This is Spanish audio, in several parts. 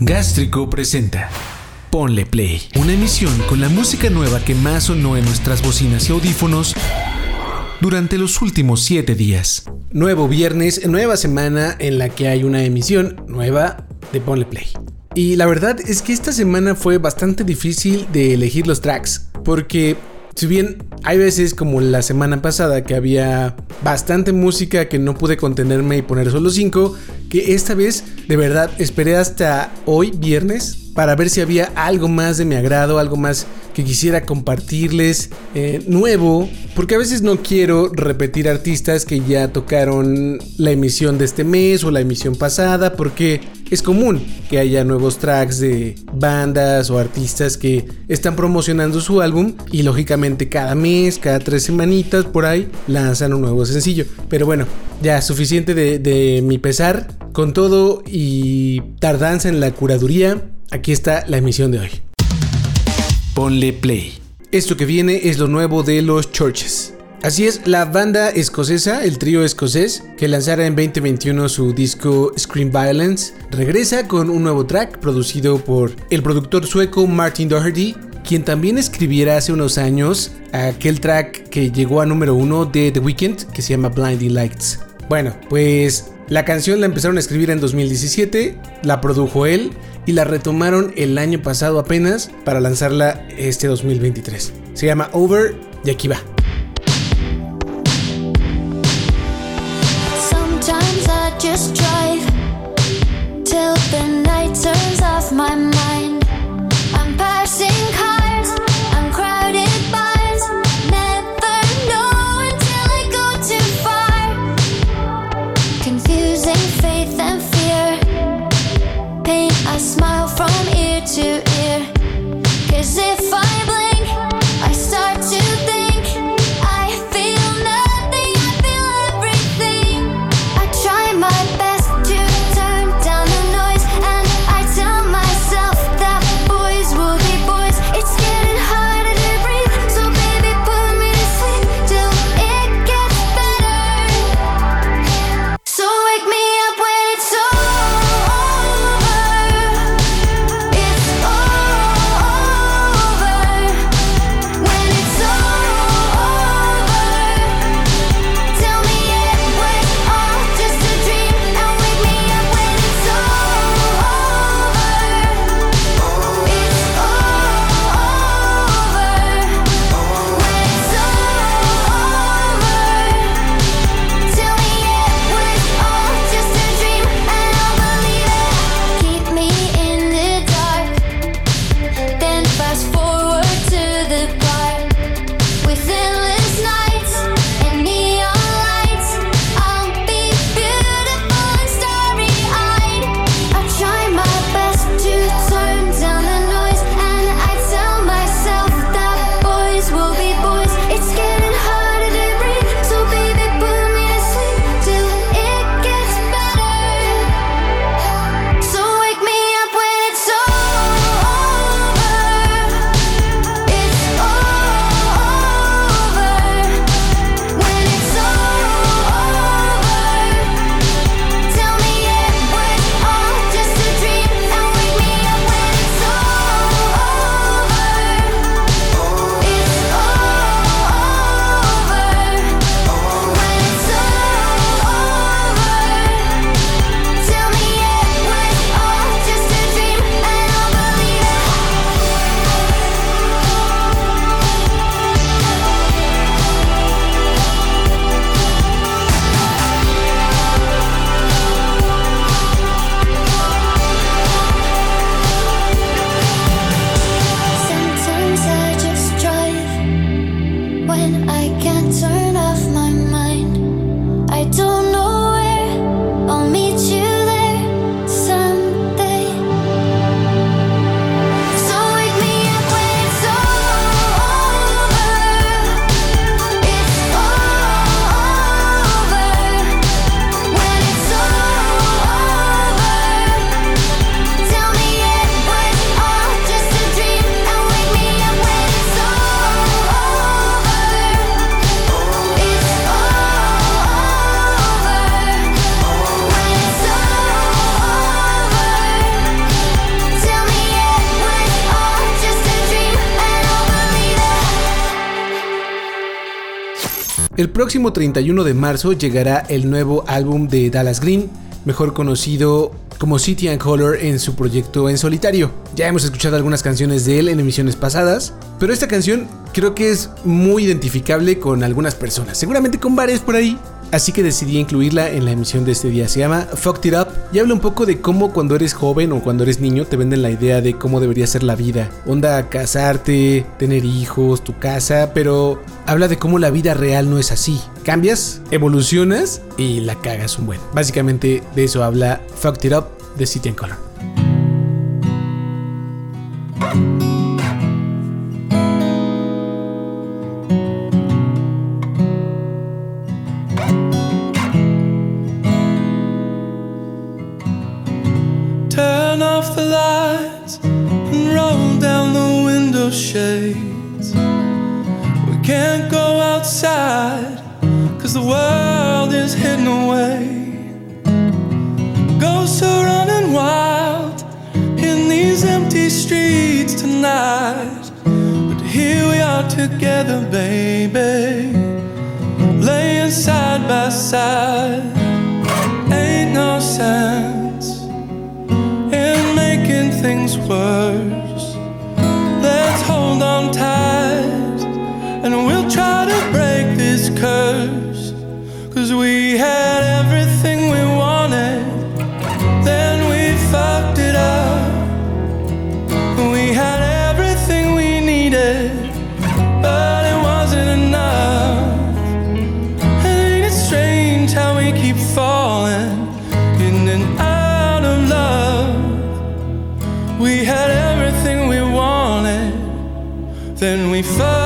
Gástrico presenta Ponle Play, una emisión con la música nueva que más sonó en nuestras bocinas y audífonos durante los últimos 7 días. Nuevo viernes, nueva semana en la que hay una emisión nueva de Ponle Play. Y la verdad es que esta semana fue bastante difícil de elegir los tracks, porque si bien hay veces como la semana pasada que había bastante música que no pude contenerme y poner solo 5, que esta vez de verdad esperé hasta hoy viernes para ver si había algo más de mi agrado, algo más que quisiera compartirles eh, nuevo, porque a veces no quiero repetir artistas que ya tocaron la emisión de este mes o la emisión pasada, porque es común que haya nuevos tracks de bandas o artistas que están promocionando su álbum y lógicamente cada mes, cada tres semanitas por ahí lanzan un nuevo sencillo. Pero bueno, ya suficiente de, de mi pesar. Con todo y tardanza en la curaduría, Aquí está la emisión de hoy. Ponle play. Esto que viene es lo nuevo de los Churches. Así es, la banda escocesa, el trío escocés, que lanzara en 2021 su disco Scream Violence, regresa con un nuevo track producido por el productor sueco Martin Doherty, quien también escribiera hace unos años aquel track que llegó a número uno de The Weeknd, que se llama Blinding Lights. Bueno, pues la canción la empezaron a escribir en 2017, la produjo él y la retomaron el año pasado apenas para lanzarla este 2023. Se llama Over y aquí va. I'm passing El próximo 31 de marzo llegará el nuevo álbum de Dallas Green, mejor conocido como City and Color en su proyecto en solitario. Ya hemos escuchado algunas canciones de él en emisiones pasadas, pero esta canción creo que es muy identificable con algunas personas, seguramente con varias por ahí, Así que decidí incluirla en la emisión de este día. Se llama Fucked It Up y habla un poco de cómo cuando eres joven o cuando eres niño te venden la idea de cómo debería ser la vida. Onda casarte, tener hijos, tu casa, pero habla de cómo la vida real no es así. Cambias, evolucionas y la cagas un buen. Básicamente de eso habla Fucked It Up de City and Color. We'll try to break this curse. Cause we had everything we wanted, then we fucked it up. We had everything we needed but it wasn't enough. And ain't it strange how we keep falling in and out of love? We had everything we wanted, then we fucked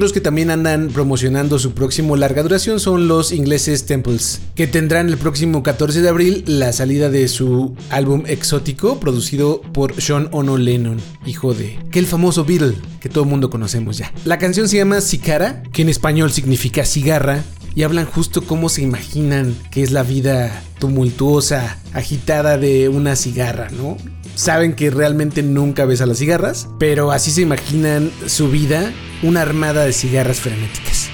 Otros que también andan promocionando su próximo larga duración son los ingleses Temples, que tendrán el próximo 14 de abril la salida de su álbum exótico producido por Sean Ono Lennon, hijo de que el famoso Beatle que todo el mundo conocemos ya. La canción se llama Sicara, que en español significa cigarra, y hablan justo cómo se imaginan que es la vida tumultuosa, agitada de una cigarra, ¿no? saben que realmente nunca ves a las cigarras, pero así se imaginan su vida, una armada de cigarras frenéticas.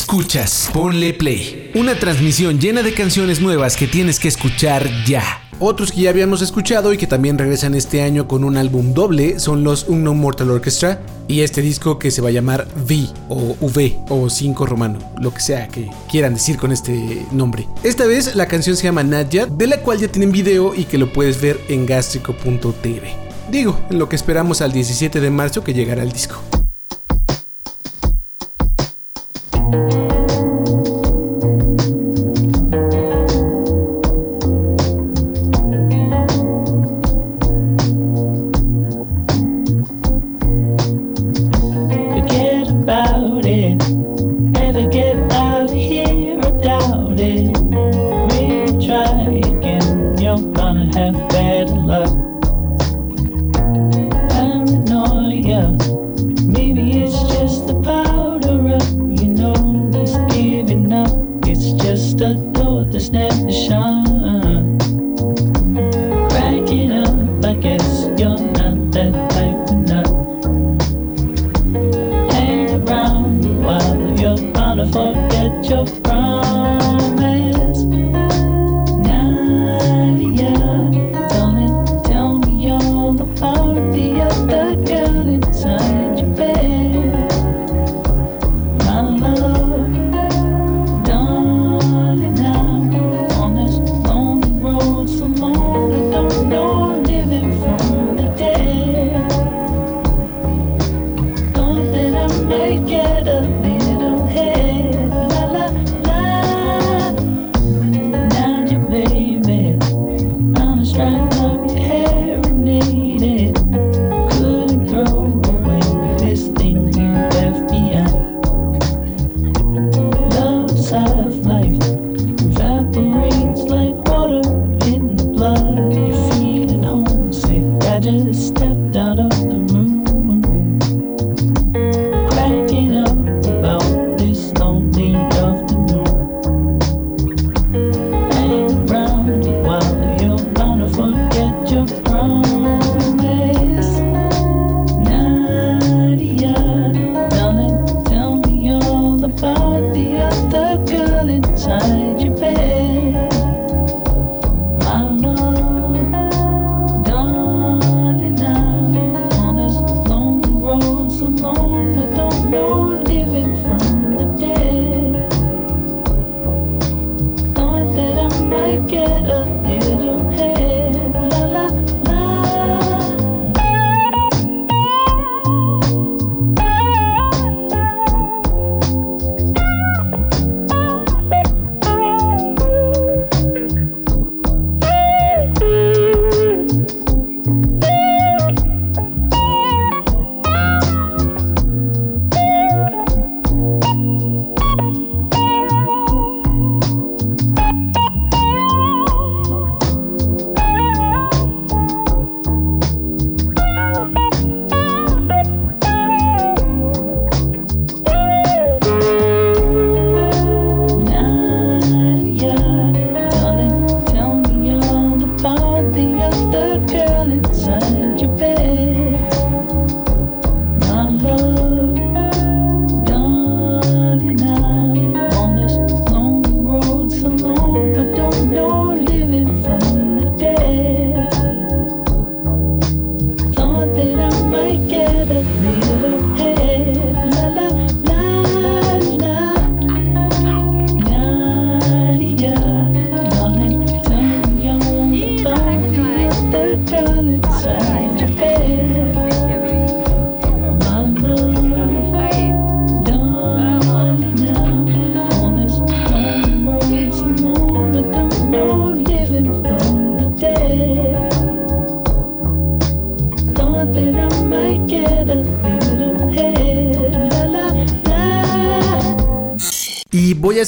Escuchas, ponle play. Una transmisión llena de canciones nuevas que tienes que escuchar ya. Otros que ya habíamos escuchado y que también regresan este año con un álbum doble son los Unknown Mortal Orchestra y este disco que se va a llamar V o V o 5 romano, lo que sea que quieran decir con este nombre. Esta vez la canción se llama Nadja, de la cual ya tienen video y que lo puedes ver en gastrico.tv. Digo, en lo que esperamos al 17 de marzo que llegará el disco. Gonna have bad luck. Paranoia, maybe it's just the powder up. You know, it's giving up. It's just a door that's never shut.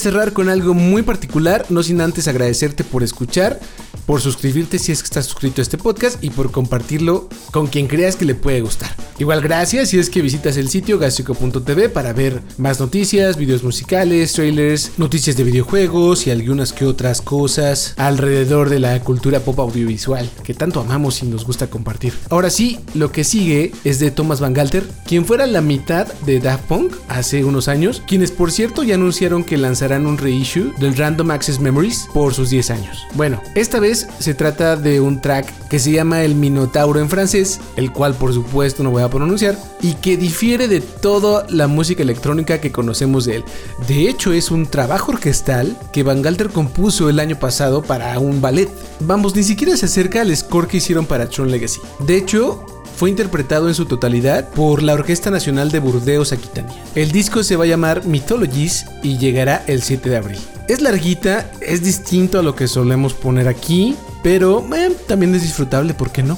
Cerrar con algo muy particular, no sin antes agradecerte por escuchar, por suscribirte si es que estás suscrito a este podcast y por compartirlo con quien creas que le puede gustar. Igual gracias si es que visitas el sitio gastrico.tv para ver más noticias, videos musicales, trailers, noticias de videojuegos y algunas que otras cosas alrededor de la cultura pop audiovisual que tanto amamos y nos gusta compartir. Ahora sí, lo que sigue es de Thomas Van Galter, quien fuera la mitad de Daft Punk hace unos años, quienes por cierto ya anunciaron que lanzarán un reissue del Random Access Memories por sus 10 años. Bueno, esta vez se trata de un track que se llama El Minotauro en francés, el cual por supuesto no voy a pronunciar, y que difiere de toda la música electrónica que conocemos de él. De hecho, es un trabajo orquestal que Van Galter compuso el año pasado para un ballet. Vamos, ni siquiera se acerca al score que hicieron para Tron Legacy. De hecho, fue interpretado en su totalidad por la Orquesta Nacional de Burdeos Aquitania. El disco se va a llamar Mythologies y llegará el 7 de abril. Es larguita, es distinto a lo que solemos poner aquí, pero eh, también es disfrutable, ¿por qué no?